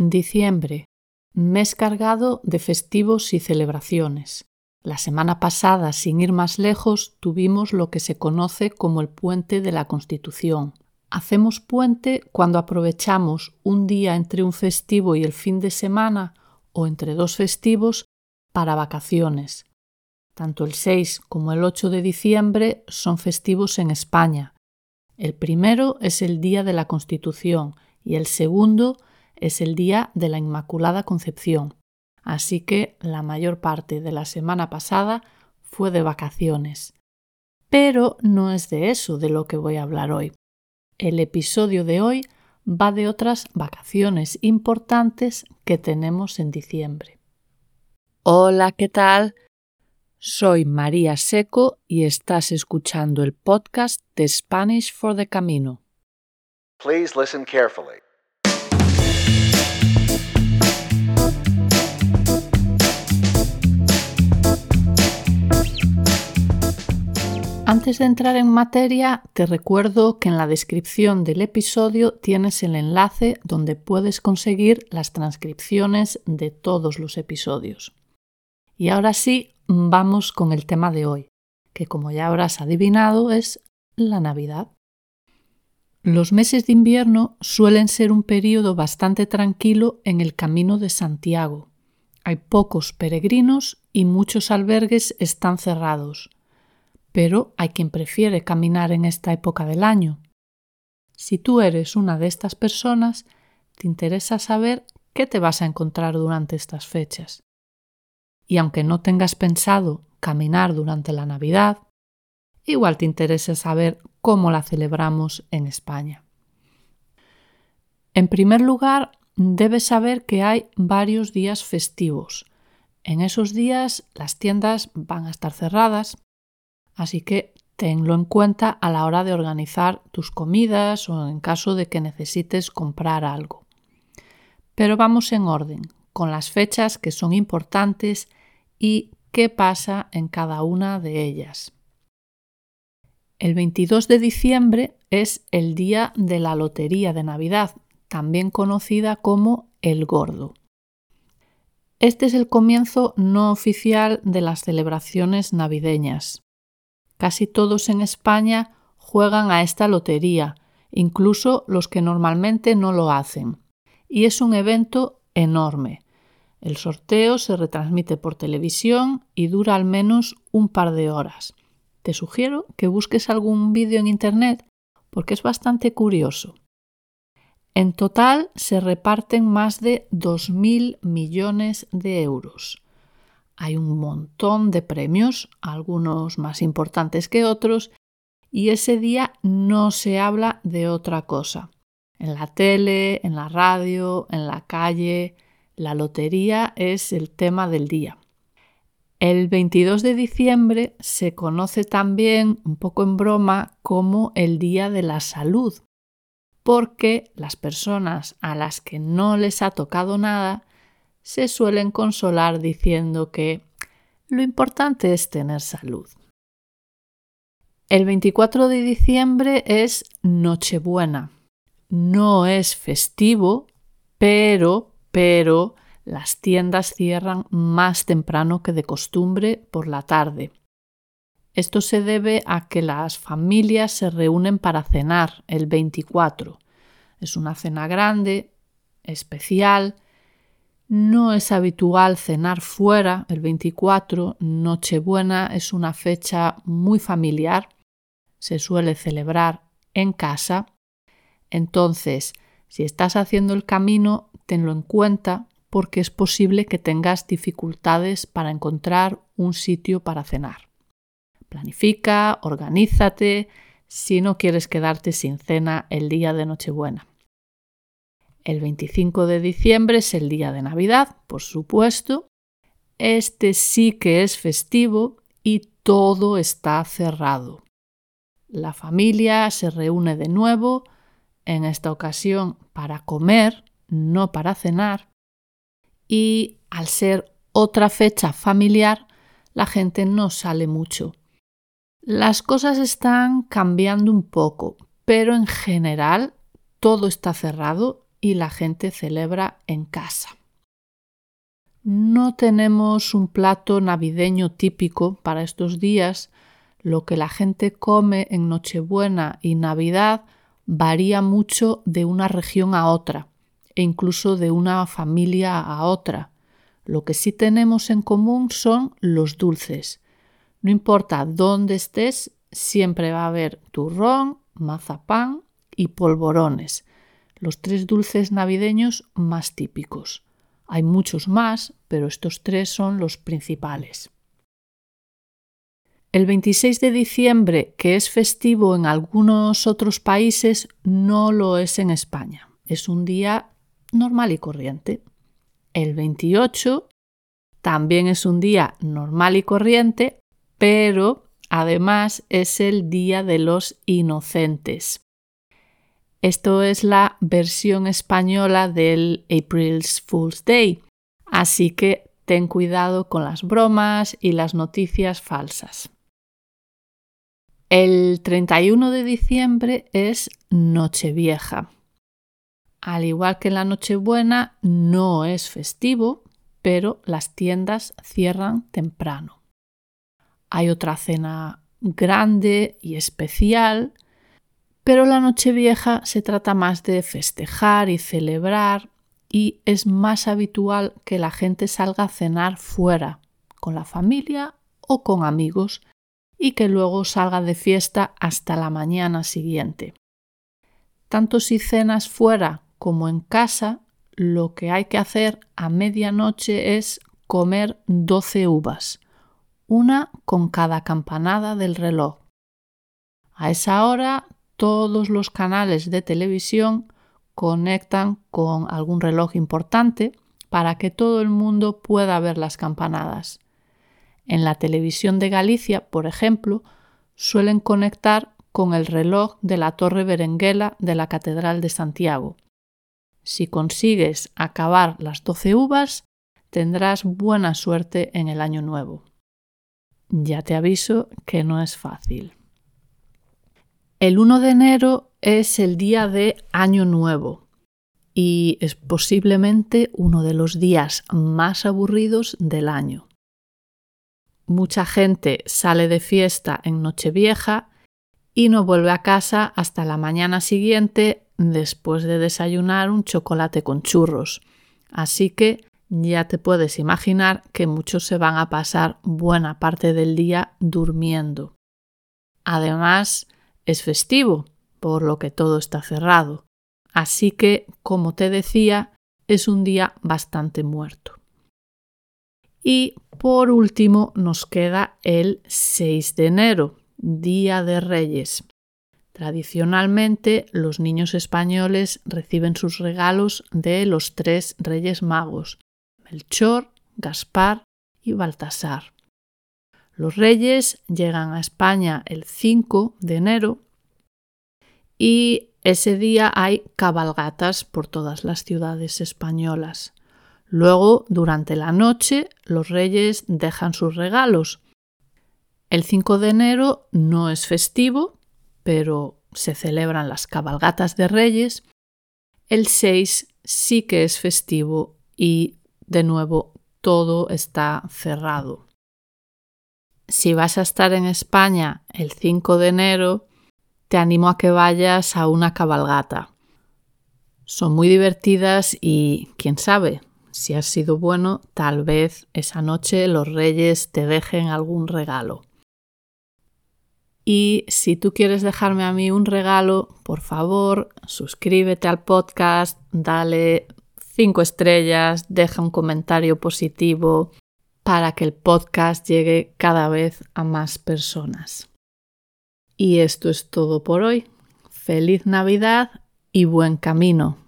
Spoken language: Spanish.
Diciembre, mes cargado de festivos y celebraciones. La semana pasada, sin ir más lejos, tuvimos lo que se conoce como el puente de la Constitución. Hacemos puente cuando aprovechamos un día entre un festivo y el fin de semana o entre dos festivos para vacaciones. Tanto el 6 como el 8 de diciembre son festivos en España. El primero es el Día de la Constitución y el segundo es el Día de la Inmaculada Concepción. Así que la mayor parte de la semana pasada fue de vacaciones. Pero no es de eso de lo que voy a hablar hoy. El episodio de hoy va de otras vacaciones importantes que tenemos en diciembre. Hola, ¿qué tal? Soy María Seco y estás escuchando el podcast de Spanish for the Camino. Please listen carefully. Antes de entrar en materia, te recuerdo que en la descripción del episodio tienes el enlace donde puedes conseguir las transcripciones de todos los episodios. Y ahora sí, vamos con el tema de hoy, que como ya habrás adivinado es la Navidad. Los meses de invierno suelen ser un periodo bastante tranquilo en el Camino de Santiago. Hay pocos peregrinos y muchos albergues están cerrados pero hay quien prefiere caminar en esta época del año. Si tú eres una de estas personas, te interesa saber qué te vas a encontrar durante estas fechas. Y aunque no tengas pensado caminar durante la Navidad, igual te interesa saber cómo la celebramos en España. En primer lugar, debes saber que hay varios días festivos. En esos días las tiendas van a estar cerradas Así que tenlo en cuenta a la hora de organizar tus comidas o en caso de que necesites comprar algo. Pero vamos en orden, con las fechas que son importantes y qué pasa en cada una de ellas. El 22 de diciembre es el día de la Lotería de Navidad, también conocida como el Gordo. Este es el comienzo no oficial de las celebraciones navideñas. Casi todos en España juegan a esta lotería, incluso los que normalmente no lo hacen. Y es un evento enorme. El sorteo se retransmite por televisión y dura al menos un par de horas. Te sugiero que busques algún vídeo en Internet porque es bastante curioso. En total se reparten más de 2.000 millones de euros. Hay un montón de premios, algunos más importantes que otros, y ese día no se habla de otra cosa. En la tele, en la radio, en la calle, la lotería es el tema del día. El 22 de diciembre se conoce también, un poco en broma, como el Día de la Salud, porque las personas a las que no les ha tocado nada se suelen consolar diciendo que lo importante es tener salud. El 24 de diciembre es Nochebuena. No es festivo, pero, pero las tiendas cierran más temprano que de costumbre por la tarde. Esto se debe a que las familias se reúnen para cenar el 24. Es una cena grande, especial, no es habitual cenar fuera el 24. Nochebuena es una fecha muy familiar. Se suele celebrar en casa. Entonces, si estás haciendo el camino, tenlo en cuenta porque es posible que tengas dificultades para encontrar un sitio para cenar. Planifica, organízate si no quieres quedarte sin cena el día de Nochebuena. El 25 de diciembre es el día de Navidad, por supuesto. Este sí que es festivo y todo está cerrado. La familia se reúne de nuevo, en esta ocasión para comer, no para cenar, y al ser otra fecha familiar, la gente no sale mucho. Las cosas están cambiando un poco, pero en general todo está cerrado y la gente celebra en casa. No tenemos un plato navideño típico para estos días. Lo que la gente come en Nochebuena y Navidad varía mucho de una región a otra e incluso de una familia a otra. Lo que sí tenemos en común son los dulces. No importa dónde estés, siempre va a haber turrón, mazapán y polvorones, los tres dulces navideños más típicos. Hay muchos más, pero estos tres son los principales. El 26 de diciembre, que es festivo en algunos otros países, no lo es en España. Es un día normal y corriente. El 28 también es un día normal y corriente, pero además es el Día de los Inocentes. Esto es la versión española del April's Fool's Day, así que ten cuidado con las bromas y las noticias falsas. El 31 de diciembre es Nochevieja. Al igual que la Nochebuena, no es festivo, pero las tiendas cierran temprano. Hay otra cena grande y especial, pero la Nochevieja se trata más de festejar y celebrar y es más habitual que la gente salga a cenar fuera, con la familia o con amigos, y que luego salga de fiesta hasta la mañana siguiente. Tanto si cenas fuera como en casa, lo que hay que hacer a medianoche es comer 12 uvas, una con cada campanada del reloj. A esa hora todos los canales de televisión conectan con algún reloj importante para que todo el mundo pueda ver las campanadas. En la televisión de Galicia, por ejemplo, suelen conectar con el reloj de la Torre Berenguela de la Catedral de Santiago. Si consigues acabar las doce uvas, tendrás buena suerte en el año nuevo. Ya te aviso que no es fácil. El 1 de enero es el día de Año Nuevo y es posiblemente uno de los días más aburridos del año mucha gente sale de fiesta en Nochevieja y no vuelve a casa hasta la mañana siguiente después de desayunar un chocolate con churros. Así que ya te puedes imaginar que muchos se van a pasar buena parte del día durmiendo. Además, es festivo, por lo que todo está cerrado. Así que, como te decía, es un día bastante muerto. Y por último nos queda el 6 de enero, Día de Reyes. Tradicionalmente los niños españoles reciben sus regalos de los tres Reyes Magos, Melchor, Gaspar y Baltasar. Los reyes llegan a España el 5 de enero y ese día hay cabalgatas por todas las ciudades españolas. Luego, durante la noche, los reyes dejan sus regalos. El 5 de enero no es festivo, pero se celebran las cabalgatas de reyes. El 6 sí que es festivo y, de nuevo, todo está cerrado. Si vas a estar en España el 5 de enero, te animo a que vayas a una cabalgata. Son muy divertidas y, quién sabe, si has sido bueno, tal vez esa noche los reyes te dejen algún regalo. Y si tú quieres dejarme a mí un regalo, por favor, suscríbete al podcast, dale cinco estrellas, deja un comentario positivo para que el podcast llegue cada vez a más personas. Y esto es todo por hoy. Feliz Navidad y buen camino.